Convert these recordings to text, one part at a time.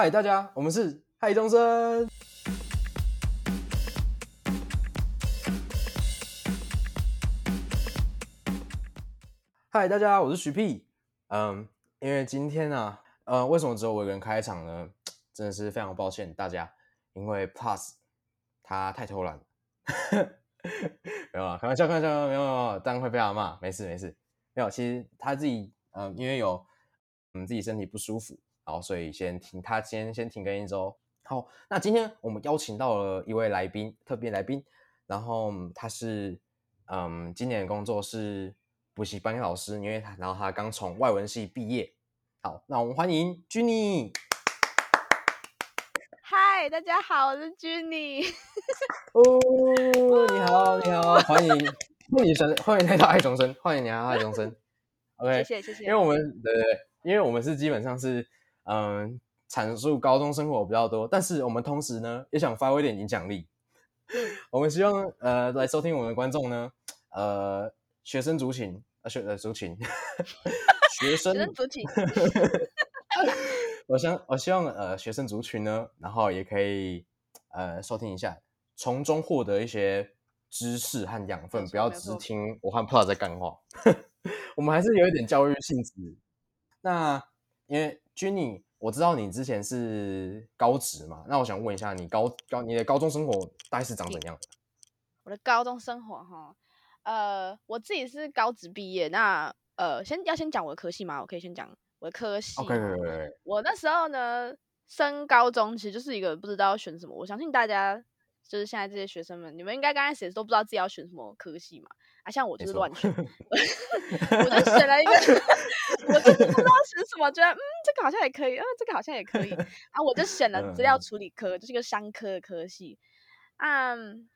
嗨，大家，我们是嗨中生。嗨，大家，我是徐屁。嗯，因为今天呢，呃，为什么只有我一个人开场呢？真的是非常抱歉大家，因为 Plus 他太偷懒。没有啊，开玩笑，开玩笑，没有，没有，当然会被他骂。没事，没事，没有。其实他自己，嗯，因为有嗯自己身体不舒服，然后所以先停，他先先停更一周。好，那今天我们邀请到了一位来宾，特别来宾，然后他是嗯今年的工作是补习班老师，因为他然后他刚从外文系毕业。好，那我们欢迎 Jenny。嗨，大家好，我是 Jenny。哦，你好，你好，欢迎欢迎生，欢迎来到爱重生，欢迎你来到爱重生。OK，谢谢谢谢。因为我们对对对，因为我们是基本上是嗯阐述高中生活比较多，但是我们同时呢也想发挥一点影响力。我们希望呃来收听我们的观众呢，呃学生族群呃学呃族群学生族群，我想我希望呃学生族群呢，然后也可以呃收听一下，从中获得一些知识和养分，不要只听我和 Plus 在干话。我们还是有一点教育性质。那因为 Jenny，我知道你之前是高职嘛，那我想问一下，你高高你的高中生活大概是长怎样的？我的高中生活哈，呃，我自己是高职毕业，那呃，先要先讲我的科系嘛？我可以先讲我的科系。我那时候呢，升高中其实就是一个不知道要选什么。我相信大家就是现在这些学生们，你们应该刚开始都不知道自己要选什么科系嘛。啊，像我就是乱选，我就选了一个，我就是不知道选什么，觉得嗯，这个好像也可以，啊，这个好像也可以，啊，我就选了资料嗯。处理科，就是一个商科的科系。嗯，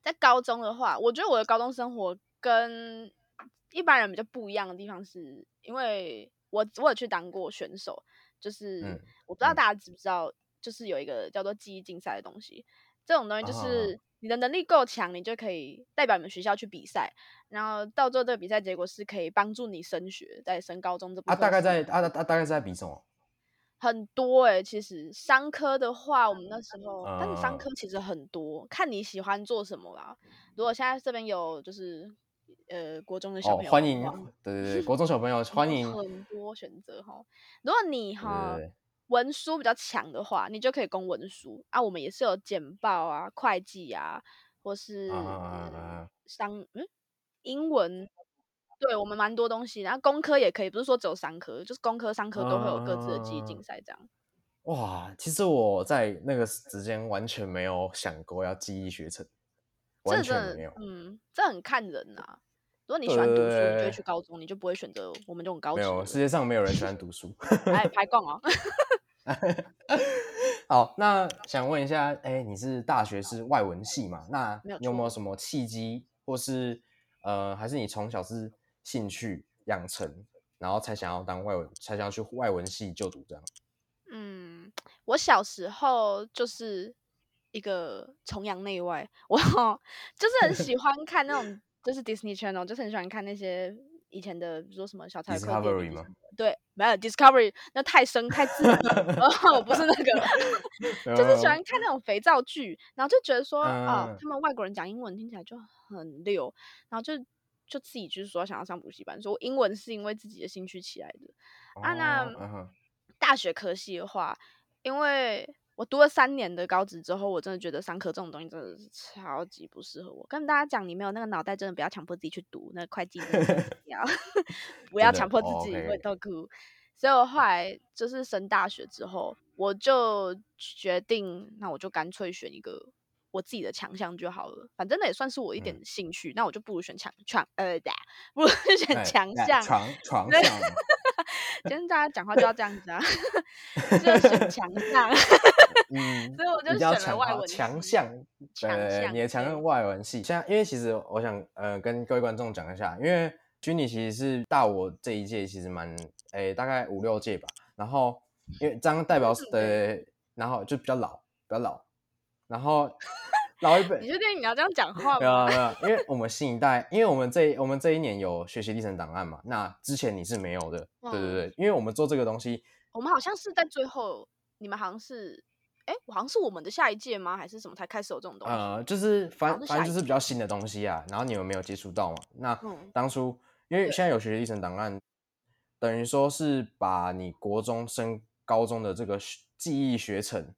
在高中的话，我觉得我的高中生活跟一般人比较不一样的地方是，因为我我有去当过选手，就是、嗯我不知道嗯。大家知不知道，就是有一个叫做记忆竞赛的东西，这种东西就啊是你的能力够强，你就可以代表你们学校去比赛，然后到最后这个比赛结果是可以帮助你升学，在升高中这部啊，大概在啊啊大概在比什么？很多诶、其实商科的话，我们那时候，但是商嗯科其实很多，看你喜欢做什么啦。如果现在这边有就是呃国中的小哦，朋友的欢迎话，对对对，国中小朋友欢迎。很多选择哈。如果你对哈文书比较强的话，你就可以攻文书啊。我们也是有简报啊、会计啊，或是啊啊啊啊商嗯英文。对我们蛮多东西，然后工科也可以，不是说只有商科，就是工科、商科都会有各自的记忆竞啊赛这样。哇，其实我在那个时间完全没有想过要记忆学程，完全没有。嗯，这很看人呐、如果你喜欢读书，你就会去高中，你就不会选择我们这种高没有，世界上没有人喜欢读书。哎，排杠哦。好，那想问一下，哎，你是大学是外文系嘛？那有你有没有什么契机，或是呃，还是你从小是兴趣养成，然后才想要当外文，才想要去外文系就读这样？嗯，我小时候就是一个崇洋内外，我就是很喜欢看那种，就是 Disney Channel，就是很喜欢看那些以前的，比如说什么小彩克电 Discovery。对，没有 Discovery，那太深太自然了，哦，不是那个，就是喜欢看那种肥皂剧，然后就觉得说，啊、嗯。他们外国人讲英文听起来就很溜，然后就就自己就是说想要上补习班，说英文是因为自己的兴趣起来的。啊那大学科系的话，因为我读了三年的高职之后，我真的觉得商科这种东西真的是超级不适合我。跟大家讲，你没有那个脑袋，真的不要强迫自己去读那个会计，要不要强迫自哦己会痛苦。所以我后来就是升大学之后，我就决定，那我就干脆选一个我自己的强项就好了。反正那也算是我一点嗯兴趣，那我就不如选强强呃，不如选哎强哎项。床床对上，跟大家讲话就要这样子啊，就选强项。嗯，所以我就选了强外文强项，强对，你的强对项外文系。现在，因为其实我想呃跟各位观众讲一下，因为君你其实是大我这一届，其实蛮诶大概五六届吧。然后因为这样代表的，然后就比较老，比较老，然后 老一辈你确定你要这样讲话吗没有？没有，因为我们新一代，因为我们这我们这一年有学习历程档案嘛，那之前你是没有的，对对嗯对，因为我们做这个东西，我们好像是在最后你们好像是，哎，好像是我们的下一届吗？还是什么才开始有这种东西？呃，就是反好像是反正就是比较新的东西啊，然后你们没有接触到嘛？那嗯当初因为现在有学习历程档案，等于说是把你国中升高中的这个学记忆学程，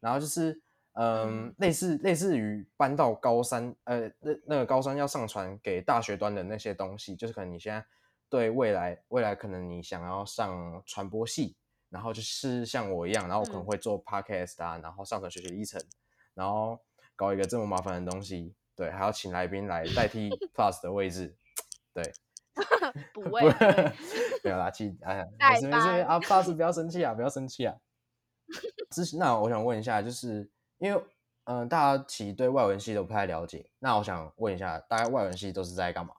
然后就是嗯嗯类似类似于搬到高三，呃那那个高三要上传给大学端的那些东西，就是可能你现在对未来未来可能你想要上传播系，然后就是像我一样，然后我可能嗯会做 podcast 啊，然后上传学习历程，然后搞一个这么麻烦的东西，对，还要请来宾来代替 Plus 的位置，对 补位，没有啦，其哎呀，代没事没事啊，Plus 不要生气啊，不要生气啊。之前那我想问一下，就是因为嗯、呃大家其实对外文系都不太了解，那我想问一下，大概外文系都是在干嘛？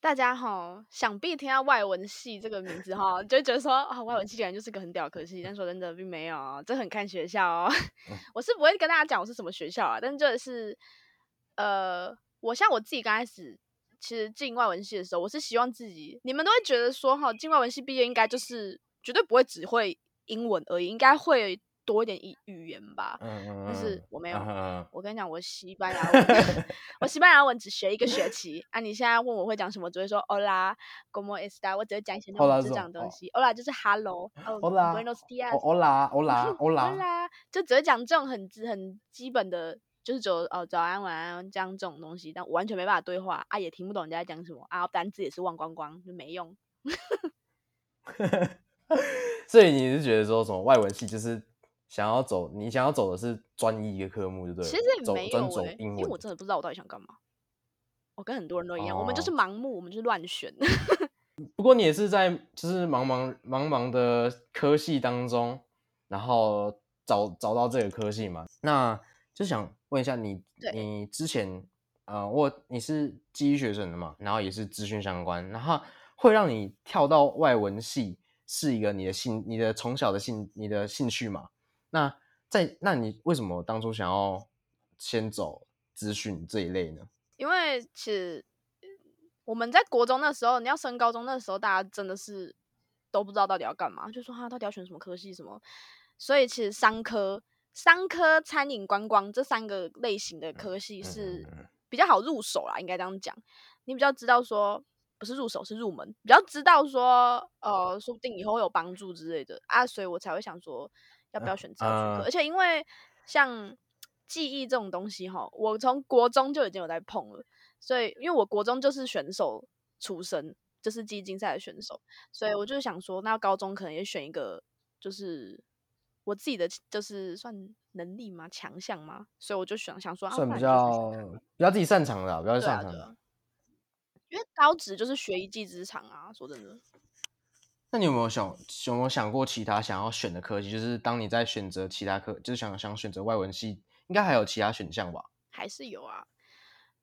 大家哈，想必听到外文系这个名字哈，就会觉得说啊，外文系感觉就是个很屌的科系，但说真的并没有哦，这很看学校哦。嗯 我是不会跟大家讲我是什么学校啊，但就是呃，我像我自己刚开始其实进外文系的时候，我是希望自己，你们都会觉得说哈，进外文系毕业应该就是绝对不会只会英文而已，应该会多一点语语言吧。嗯嗯但是我没有我跟你讲，我西班牙文，我西班牙文只学一个学期啊！你现在问我会讲什么，我只会说 Hola, cómo está，我只会讲一些那种障的东西。Hola 就是 Hello，哦 Hola Buenos 哦 dias，欧啦欧啦欧啦，Hola，就只会讲这种很基很基本的，就是只有哦早安晚安这样这种东西，但我完全没办法对话啊，也听不懂人家在讲什么啊，单字也是忘光光，就没用。所以你是觉得说什么外文系就是想要走，你想要走的是专一一个科目，对不对了？其实也走没有专走欸，英因为我。真的不知道我到底想干嘛。我跟很多人都一样，我们就是哦盲目，我们就是乱选。不过你也是在就是茫茫茫茫的科系当中，然后找找到这个科系嘛？那就想问一下你，你之前呃，我你是记忆学生的嘛，然后也是资讯相关，然后会让你跳到外文系是一个你的兴，你的从小的兴，你的兴趣嘛？那在那你为什么当初想要先走资讯这一类呢？因为其实我们在国中那时候，你要升高中那时候，大家真的是都不知道到底要干嘛，就说他到底要选什么科系什么。所以其实商科、商科、餐饮、观光这三个类型的科系是嗯比较好入手啦，应该这样讲。你比较知道说，不是入手是入门，比较知道说，呃，说不定以后会有帮助之类的啊，所以我才会想说要不要选这个学科。呃而且因为像记忆这种东西哈，我从国中就已经有在碰了，所以因为我国中就是选手出身，就是记忆竞赛的选手，所以我就是想说，那高中可能也选一个，就是我自己的就是算能力吗？强项吗？所以我就想想说，啊、算比较比较自己擅长的啊，比较擅长的。因为高职就是学一技之长啊，说真的。那你有没有想有没有想过其他想要选的科系？就是当你在选择其他科，就是想想选择外文系，应该还有其他选项吧？还是有啊。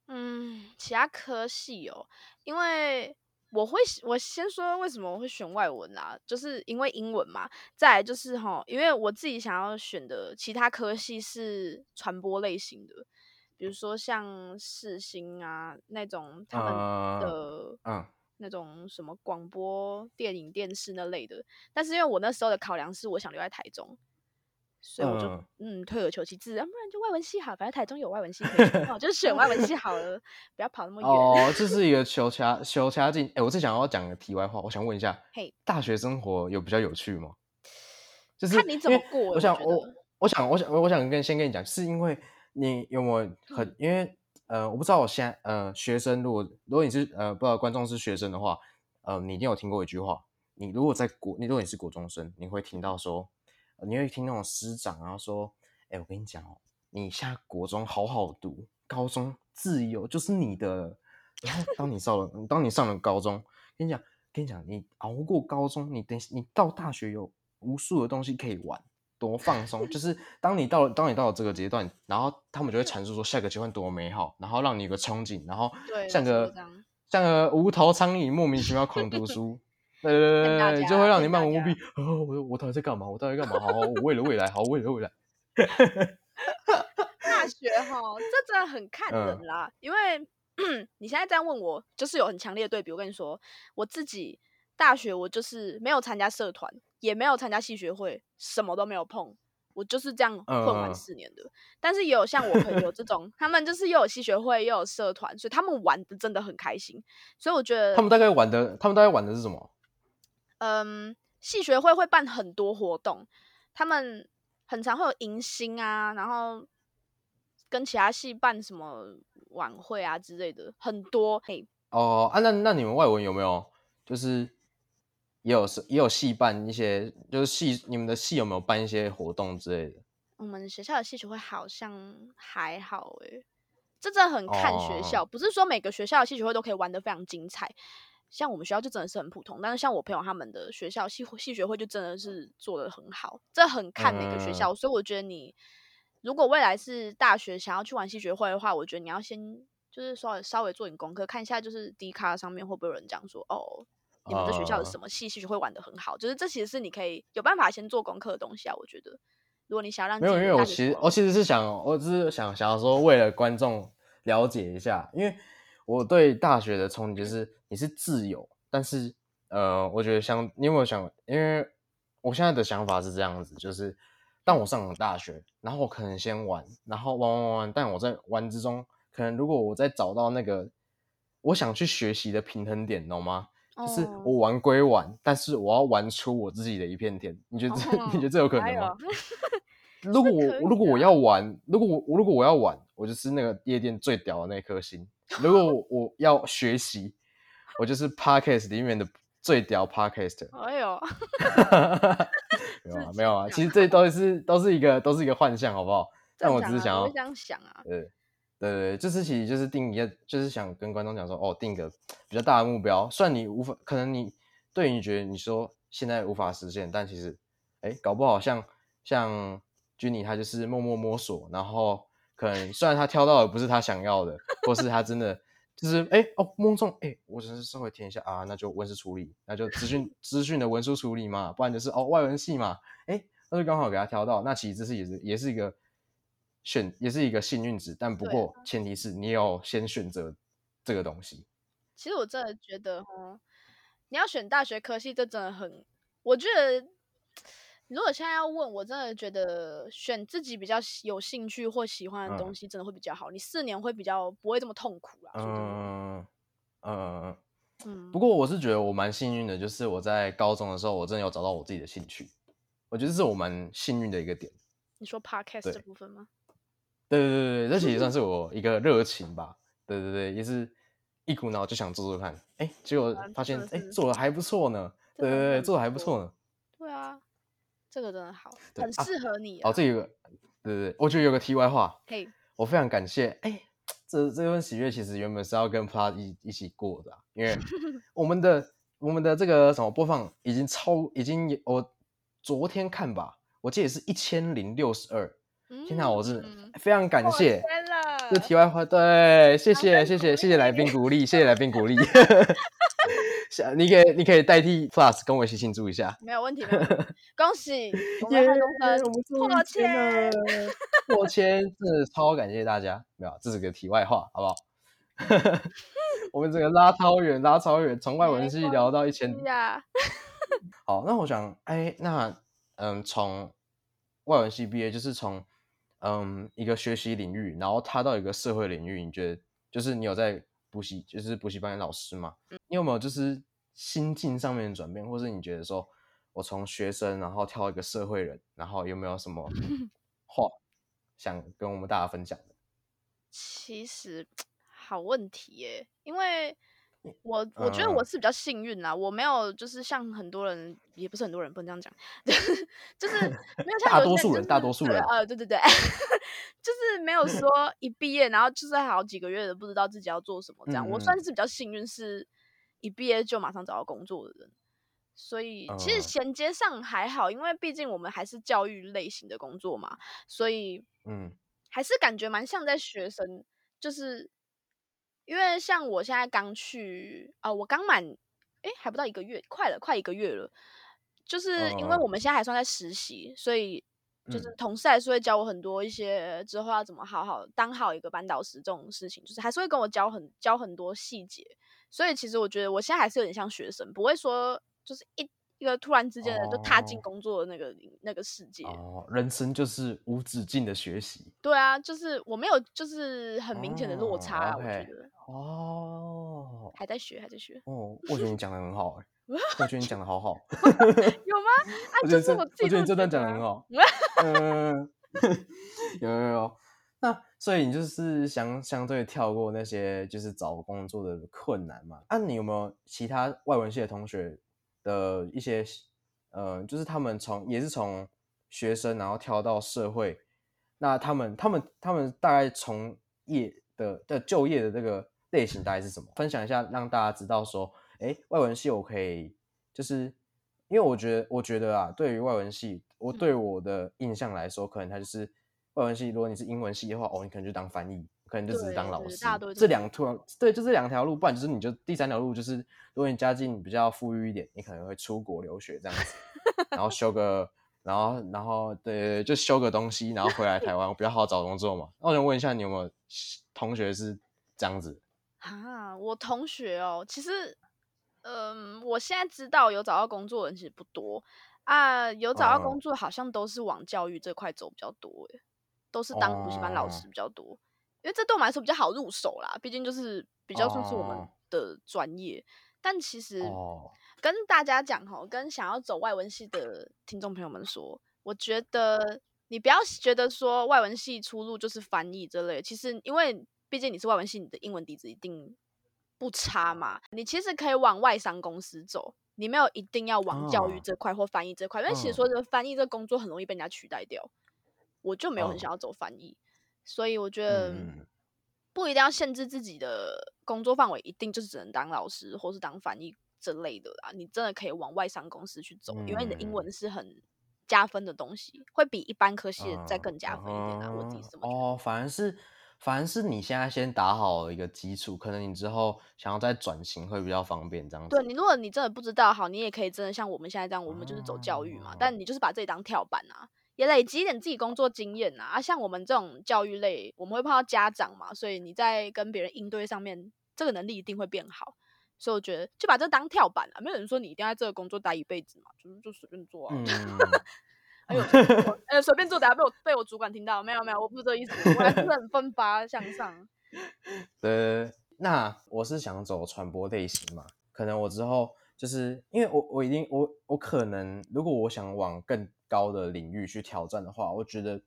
嗯，其他科系哦，因为我会我先说为什么我会选外文啦，就是因为英文嘛。再来就是哈，因为我自己想要选的其他科系是传播类型的，比如说像世新啊那种他们呃的嗯那种什么广播、电影、电视那类的。但是因为我那时候的考量是我想留在台中，所以我就嗯嗯退而求其次，啊不然就外文系好，反正台中有外文系可以选，哦，就选外文系好了，不要跑那么远。哦，这 是一个求掐求掐进。哎，我最想要讲个题外话，我想问一下，嘿，大学生活有比较有趣吗？就是看你怎么过我我想我我想我想我想跟先跟你讲，是因为你有没有嗯很因为呃，我不知道我现在呃学生，如果如果你是呃不知道观众是学生的话，呃，你一定有听过一句话，你如果在国，你如果你是国中生，你会听到说，你会听那种师长啊说，哎，我跟你讲哦，你现在国中好好读，高中自由就是你的了。然后当你上了，当你上了高中，跟你讲，跟你讲，你熬过高中，你等你到大学有无数的东西可以玩，多放松。就是当你到了，当你到了这个阶段，然后他们就会阐述说下个阶段多美好，然后让你有个憧憬，然后对像个像个无头苍蝇莫名其妙狂读书。对对对对对，就家会让你漫无目的家。哦，我我到底在干嘛？我到底在干嘛？好，好我为了未来，好，为了未来。大 学哈，这真的很看嗯人啦。因为 你现在这样问我，就是有很强烈的对比。我跟你说，我自己大学我就是没有参加社团，也没有参加系学会，什么都没有碰。我就是这样混完嗯四年的。但是也有像我朋友这种，他们就是又有戏学会又有社团，所以他们玩的真的很开心。所以我觉得他们大概玩的，他们大概玩的是什么？嗯，戏学会会办很多活动，他们很常会有迎新啊，然后跟其他系办什么晚会啊之类的，很多。嘿，哦啊，那那你们外文有没有就是也有是也有系办一些，就是系你们的系有没有办一些活动之类的？我们学校的系学会好像还好诶、这真的很看学校，不是说每个学校的系学会都可以玩得非常精彩。像我们学校就真的是很普通，但是像我朋友他们的学校系系学会就真的是做的很好，这很看每个学校。所以我觉得你如果未来是大学想要去玩系学会的话，我觉得你要先就是稍微稍微做点功课，看一下就是 D 卡上面会不会有人讲说哦，你们的学校有什么系系学会玩的很好，就是这其实是你可以有办法先做功课的东西啊。我觉得如果你想让没有，因为我其实我其实是想，我只是想想要说，为了观众了解一下，因为我对大学的憧憬就是你是自由，但是呃，我觉得像你有没有想，因为我现在的想法是这样子，就是当我上了大学，然后我可能先玩，然后玩玩玩玩，但我在玩之中，可能如果我再找到那个我想去学习的平衡点，懂吗？就是哦我玩归玩，但是我要玩出我自己的一片天。你觉得这、哦 你觉得这有可能吗？如果我如果我要玩，如果我我如果我要玩，我就是那个夜店最屌的那颗星；如果我我要学习，我就是 podcast 里面的最屌 podcaster。哎呦，没有啊，没有啊，其实这都是都是一个都是一个幻象，好不好？但我只是想要这样想啊。对对对，这次其实就是定一个，就是想跟观众讲说，哦，定个比较大的目标。虽然你无法，可能你对你觉得你说现在无法实现，但其实，哎，搞不好像像 Jenny 他就是默默摸索，然后可能虽然他挑到的不是他想要的，或是他真的就是哎哦摸中哎，我只是稍微填一下啊，那就文书处理，那就资讯资讯的文书处理嘛，不然就是哦外文系嘛，哎，那就刚好给他挑到，那其实这是也是也是一个。选也是一个幸运值，但不对过前提是你有先选择这个东西。其实我真的觉得，哦，你要选大学科系，这真的很，我觉得，如果现在要问我，真的觉得选自己比较有兴趣或喜欢的东嗯西，真的会比较好。你四年会比较不会这么痛苦啦。说真的嗯嗯，嗯，不过我是觉得我蛮幸运的，就是我在高中的时候，我真的有找到我自己的兴趣。我觉得这是我蛮幸运的一个点。你说 podcast 这部分吗？对对对对，这其实算是我一个热情吧。对对对，也是一股脑就想做做看，哎，结果啊发现哎做的还不错呢。对对对，做的还不不错呢。对啊，这个真的好，很适合你啊。哦，这有个对对对，我觉得有个题外话，嘿，我非常感谢，哎，这这份喜悦其实原本是要跟 Plus 一一起过的啊、因为 我们的我们的这个什么播放已经超已经有我昨天看吧，我记得是一千零六十二。天哪，我是嗯非常感谢。这题外话，对，谢谢谢谢 谢谢来宾鼓励，谢谢来宾鼓励。想你可以你可以代替 Plus 跟我一起庆祝一下。没有问题，恭喜 我们耶汉中生我们终破千，破千，真的超感谢大家。没有，这是个题外话，好不好？我们这个拉超远，拉超远，从外文系没聊到一千。呀，好，那我想，哎，那嗯，从外文系毕业，就是从嗯一个学习领域，然后踏到一个社会领域，你觉得就是你有在补习，就是补习班的老师嘛？你有没有就是心境上面的转变，或是你觉得说我从学生然后跳一个社会人，然后有没有什么 话想跟我们大家分享的？其实 好问题耶，因为我我觉得嗯。我是比较幸运啦，我没有就是像很多人，也不是很多人不能这样讲，就是 没有像大多数人就是大多数人对呃，对对对，就是没有。说一毕业然后就是好几个月的不知道自己要做什么这样，我嗯算是比较幸运，是一毕业就马上找到工作的人。所以其实嗯衔接上还好，因为毕竟我们还是教育类型的工作嘛，所以嗯。还是感觉蛮像在学生，就是因为像我现在刚去，呃，我刚满，诶，还不到一个月，快了，快一个月了。就是因为嗯我们现在还算在实习，所以就是嗯同事还是会教我很多一些之后要怎么好好当好一个班导师这种事情，就是还是会跟我教很教很多细节。所以其实我觉得我现在还是有点像学生，不会说就是一一个突然之间的就踏进哦工作的那个那个世界。哦，人生就是无止境的学习。对啊，就是我没有就是很明显的落哦差啊，我觉得哦还在学，还在学。哦，我觉得你讲的很好哎、我觉得你讲的好好，有吗？啊，就是我自己我觉得你这段讲的很好。嗯，有有有。那所以你就是相相对跳过那些就是找工作的困难嘛？啊，你有没有其他外文系的同学的一些呃，就是他们从也是从学生然后跳到社会，那他们他们他们大概从业的的就业的这个类型大概是什么？分享一下，让大家知道说，哎，外文系我可以就是因为我觉得我觉得啊，对于外文系，我对我的印象来说，可能它就是外文系。如果你是英文系的话，哦，你可能就当翻译，可能就只是当老师。这两条对，就这两条路，不然就是你就第三条路就是，如果你家境比较富裕一点，你可能会出国留学这样子，然后修个，然后然后对，就修个东西，然后回来台湾比较好找工作嘛。那我想问一下，你有没有同学是这样子？啊，我同学哦，其实，嗯，我现在知道有找到工作的人其实不多。啊，有找到工嗯作好像都是往教育这块走比较多，诶，都是当补习班老哦。师比较多，因为这对我们来说比较好入手啦，毕竟就是比较算是我们哦。的专业。但其实哦，跟大家讲哈，跟想要走外文系的听众朋友们说，我觉得你不要觉得说外文系出路就是翻译这类，其实因为毕竟你是外文系，你的英文底子一定不差嘛，你其实可以往外商公司走。你没有一定要往教育嗯这块或翻译这块，因为其实嗯说这翻译这工作很容易被人家取代掉。我就没有很嗯想要走翻译，所以我觉得不一定要限制自己的工作范围，一定就是只能当老师或是当翻译之类的啦。你真的可以往外商公司去走，因为你的英嗯文是很加分的东西，会比一般科系的再嗯更加分一点啊。我自己是这么觉得。哦，反而是反正是你现在先打好一个基础，可能你之后想要再转型会比较方便，这样子。对你，如果你真的不知道，好，你也可以真的像我们现在这样，我们就是走教育嘛，哦但你就是把这里当跳板啊，也累积一点自己工作经验啊。啊，像我们这种教育类，我们会碰到家长嘛，所以你在跟别人应对上面，这个能力一定会变好。所以我觉得就把这当跳板啊，没有人说你一定要在这个工作待一辈子嘛，就是就随便做啊。嗯，哎呦，我 哎随便做，等下被我被我主管听到，没有没有，我不是这个意思，我还是很奋发向上。对，那我是想走传播类型嘛，可能我之后就是因为我我一定我我可能如果我想往更高的领域去挑战的话，我觉得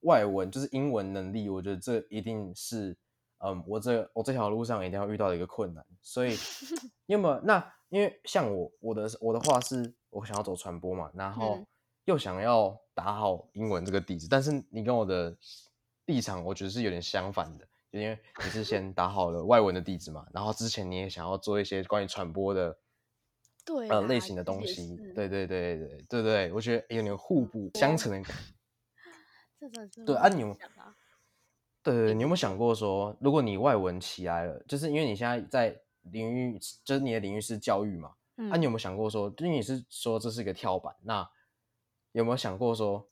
外文就是英文能力，我觉得这一定是嗯我这我这条路上一定要遇到的一个困难。所以 因为那因为像我我的我的话是我想要走传播嘛，然后嗯又想要打好英文这个底子，但是你跟我的立场我觉得是有点相反的。就因为你是先打好了外文的底子嘛，然后之前你也想要做一些关于传播的对啦呃类型的东西，是对对对对对对，我觉得有点互补相成的感觉。这真是对啊，你有对对对，你有没有想过说，如果你外文起来了，就是因为你现在在领域，就是你的领域是教育嘛，嗯啊，你有没有想过说，因为你是说这是一个跳板，那有没有想过说，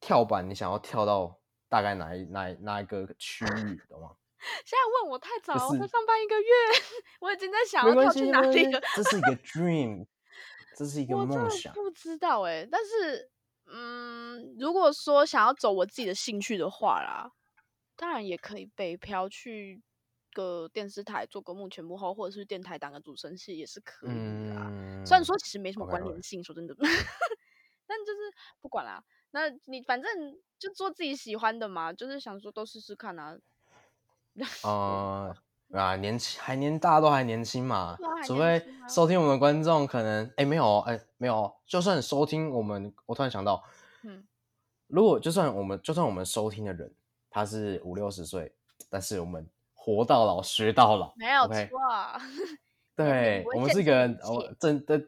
跳板你想要跳到大概哪一哪一哪一个区域，懂吗？现在问我太早了，我才上班一个月，我已经在想要跳去哪里了。这是一个 dream，这是一个梦想。不知道哎、但是嗯，如果说想要走我自己的兴趣的话啦，当然也可以北漂去个电视台做个幕前幕后，或者是电台当个主持人系也是可以的啊。嗯，虽然说其实没什么关联性，说真的，但就是不管啦。那你反正就做自己喜欢的嘛，就是想说都试试看啊。呃 啊，年轻还年，大家都还年轻嘛啊，除非收听我们的观众可能哎没有哦哎没有哦，就算收听我们，我突然想到，嗯，如果就算我们就算我们收听的人他是五六十岁，但是我们活到老学到老，没有错啊。对我们是一个人，限制一切我真的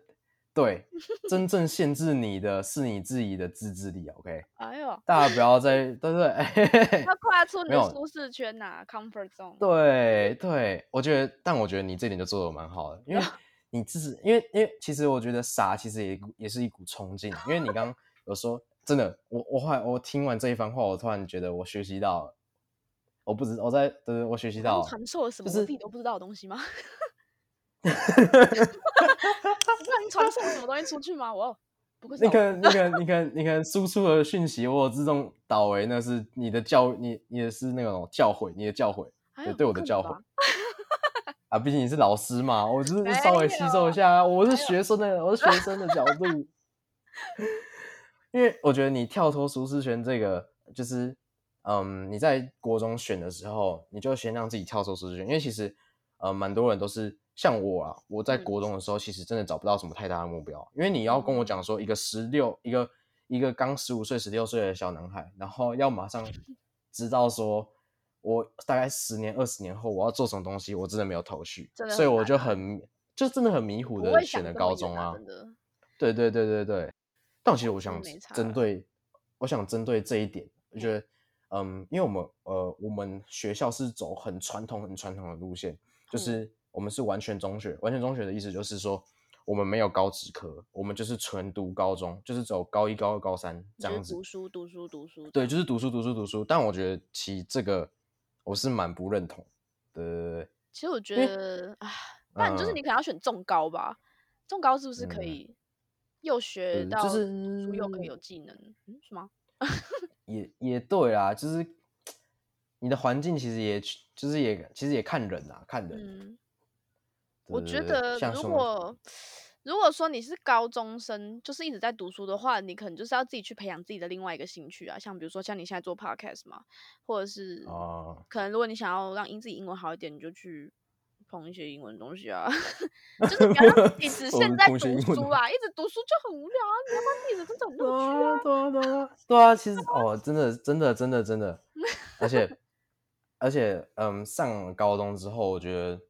对 真正限制你的是你自己的自制力，OK，哎呦，大家不要再对不对？要跨出你的舒适圈呐、c o m f o r t zone。对对，我觉得，但我觉得你这点就做的蛮好的，因为 你自己，因为因为其实我觉得傻其实也也是一股冲劲，因为你刚刚有说真的，我我后来我听完这一番话，我突然觉得我学习到了，我不知我在对对，我学习到了，传授了什么就是我自己都不知道的东西吗？传送什么东西出去吗？我不会是那我个那个你看你看输出的讯息，我有自动导为那是你的教你你的是那种教诲，你的教诲对对我的教诲吧。啊，毕竟你是老师嘛，我只是稍微吸收一下啊，我是学生的，我是学生的角度，因为我觉得你跳脱舒适圈这个，就是嗯，你在国中选的时候，你就先让自己跳脱舒适圈，因为其实呃，蛮多人都是像我啊，我在嗯。国中的时候，其实真的找不到什么太大的目标，因为你要跟我讲说，一个十六，一个一个刚十五岁、十六岁的小男孩，然后要马上知道说。我大概十年、二十年后我要做什么东西，我真的没有头绪，所以我就很就真的很迷糊的选了高中啊。对对对对对，但其实我想针对，我想针对这一点，我觉得，嗯，因为我们呃，我们学校是走很传统、很传统的路线，就嗯。是我们是完全中学，完全中学的意思就是说，我们没有高职科，我们就是纯读高中，就是走高一、高二、高三这就是样子读。书读书读书。对，就是读书、读书、读书。但我觉得其实这个我是蛮不认同的。其实我觉得啊，不然就是嗯你可能要选重高吧。重高是不是可嗯以又学到就是书又可以有技能？嗯，是吗？也也对啦，就是 你的环境其实也就是也其实也看人啊，看人。嗯，我觉得如果如果说你是高中生，就是一直在读书的话，你可能就是要自己去培养自己的另外一个兴趣啊，像比如说像你现在做 podcast 嘛，或者是哦可能如果你想要让英自己英文好一点，你就去碰一些英文的东西啊，就是不要让自己 只我是限在读书啊，一直读书就很无聊啊，你要不然自己的真的很乐趣啊。对啊，对啊，对啊，对啊，其实 哦，真的，真的，真的，真的，而且，而且，嗯，上高中之后，我觉得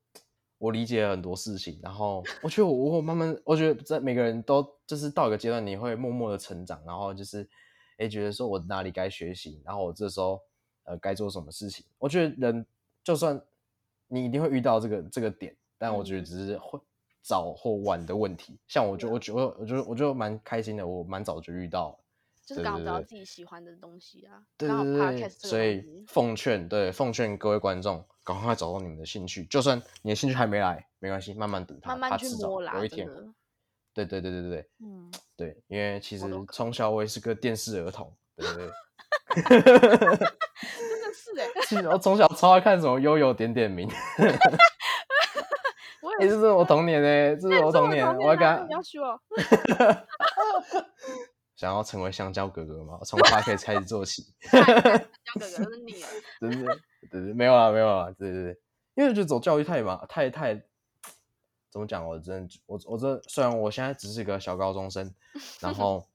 我理解了很多事情，然后我觉得我我慢慢，我觉得在每个人都就是到一个阶段，你会默默的成长，然后就是，哎，觉得说我哪里该学习，然后我这时候呃该做什么事情。我觉得人就算你一定会遇到这个这个点，但我觉得嗯只是会早或晚的问题。像我就我觉得我就我就蛮开心的，我蛮早就遇到了。就是找到自己喜欢的东西啊，对所以奉劝对奉劝各位观众，赶快找到你们的兴趣，就算你的兴趣还没来，没关系，慢慢等它，慢慢去它迟早摸啦，有一天。真的，对对对对对对嗯，对，因为其实从小我也是个电视儿童，对对对。真的是哎、其实我从小超爱看什么悠悠点点名，我。哎、也是这是我童年哎、这是我童年，我要跟他啊你要说，想要成为香蕉哥哥嘛，从 p a 开始做起，香蕉哥哥就是你了，对对对没有啊没有啊，对对对，因为就走教育太嘛太太怎么讲，我真的我我这虽然我现在只是个小高中生，然 后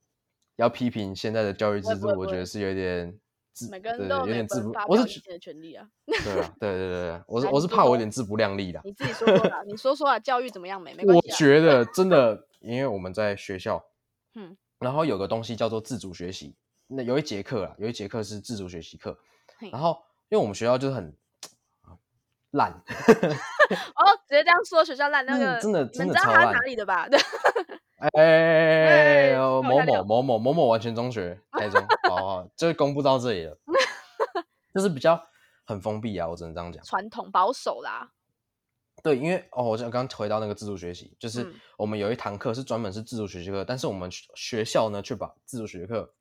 要批评现在的教育制度，我觉得是有点自每个人对都有有点自不我是觉表意见的权利啊。对啊对对对对，我是我是怕我有点自不量力的。你自己说说啦，你说说啊，教育怎么样没？没关我。觉得真的，因为我们在学校，嗯，然后有个东西叫做自主学习，那有一节课啊，有一节课是自主学习课，然后因为我们学校就是很啊烂，哦，直接这样说学校烂那个，真的真的你知道他是真的超烂哪里的吧？哎哎某某某某某某完全中学 台中，好好，就公布到这里了，就是比较很封闭啊，我只能这样讲。传统保守啦，对，因为哦，我刚刚回到那个自主学习，就是嗯我们有一堂课是专门是自主学习课，但是我们学学校呢却把自主学课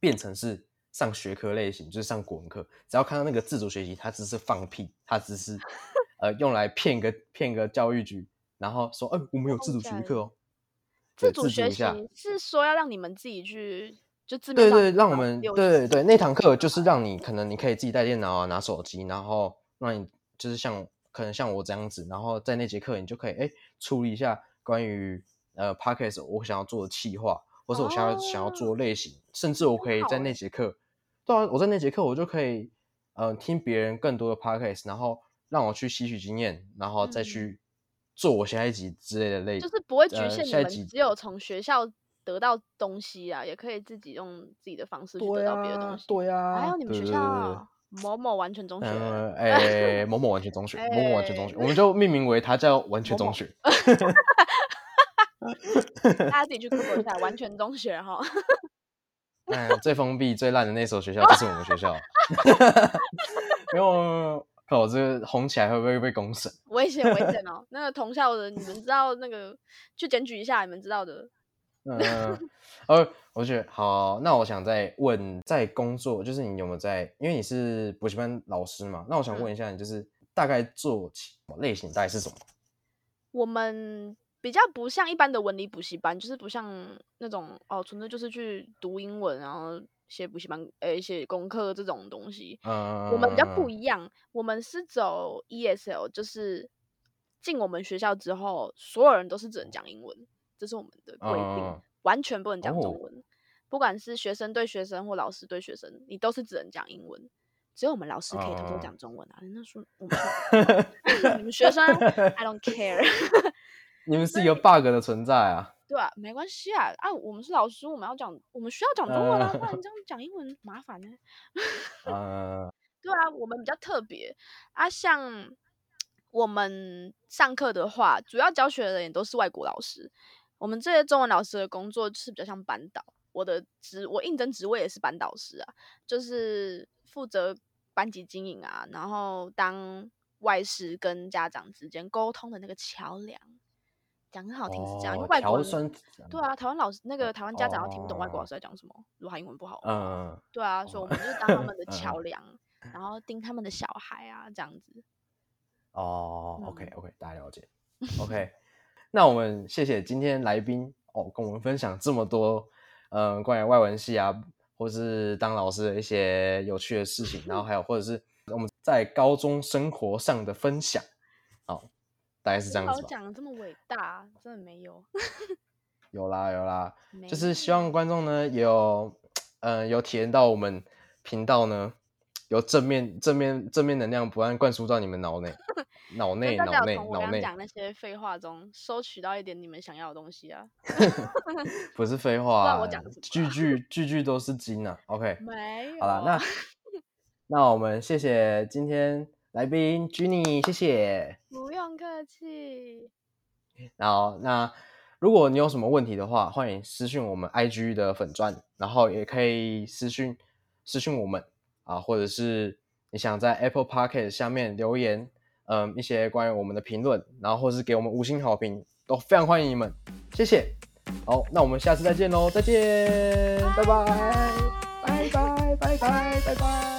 变成是上学科类型，就是上国文课。只要看到那个自主学习，他只是放屁，他只是 呃用来骗个骗个教育局，然后说，哎、我们有自主学习课哦。自主学习是说要让你们自己去，就自对对，让我们对对对，那堂课就是让你可能你可以自己带电脑啊，拿手机，然后让你就是像可能像我这样子，然后在那节课你就可以哎处理一下关于呃 podcast 我想要做的企划，或是我想要、想要做类型，甚至我可以在那节课，对啊，我在那节课我就可以呃听别人更多的 podcast，然后让我去吸取经验，然后再嗯去做我下一集之类的类，就是不会局呃限你们只有从学校得到东西啊，也可以自己用自己的方式去得到别的东啊西。对啊，还有你们学校某某完全中学，嗯，哎、某某完全中学，某某完全中学，哎我们就命名为它叫完全某某中学。大家自己去 Google 一下完全中学哈。哎，最封闭、最烂的那所学校就是我们学校。没有，看我这个红起来会不会被公审？危险危险哦！那个同校的，你们知道那个去检举一下，你们知道的。嗯，呃，我觉得好，那我想再问，在工作，就是你有没有在？因为你是补习班老师嘛，那我想问一下，你就是大概做类型大概是什么？我们比较不像一般的文理补习班，就是不像那种哦，纯粹就是去读英文，然后。写补习班，诶，写功课这种东西，我们比较不一样。我们是走 ESL，就是进我们学校之后，所有人都是只能讲英文，这是我们的规定，完全不能讲中文。不管是学生对学生或老师对学生，你都是只能讲英文。只有我们老师可以偷偷讲中文啊！那说我们你们学生，I don't care。你们是一个 bug 的存在啊。对啊，没关系啊，啊，我们是老师，我们要讲，我们需要讲中文啊，不然你这样 讲英文麻烦呢。啊，对啊，我们比较特别啊，像我们上课的话，主要教学的人也都是外国老师。我们这些中文老师的工作是比较像班导，我的职我应征职位也是班导师啊，就是负责班级经营啊，然后当外师跟家长之间沟通的那个桥梁。讲很好听是这样，因为外国人对啊，台湾老师那个台湾家长要听不懂外国老师在讲什么，如果他英文不好，嗯，对啊，所以我们就是当他们的桥梁，然后盯他们的小孩啊，这样子。哦，OK OK，大家了解。OK，那我们谢谢今天来宾哦，跟我们分享这么多，嗯，关于外文系啊，或是当老师的一些有趣的事情，然后还有或者是我们在高中生活上的分享，好。大概是这样子。讲的这么伟大，真的没有。有啦有啦，就是希望观众呢有，呃，有体验到我们频道呢有正面正面正面能量不断灌输到你们脑内，脑内脑内脑内。讲那些废话中收取到一点你们想要的东西啊。不是废话，句句句句都是金啊。OK，没有。好了，那那我们谢谢今天。来宾 Jenny，谢谢。不用客气。然后，那如果你有什么问题的话，欢迎私信我们 IG 的粉钻，然后也可以私信私信我们啊，或者是你想在 Apple p o c k e t 下面留言，嗯，一些关于我们的评论，然后或是给我们五星好评，都非常欢迎你们。谢谢。好，那我们下次再见喽，再见，拜拜，拜拜，拜拜，拜拜。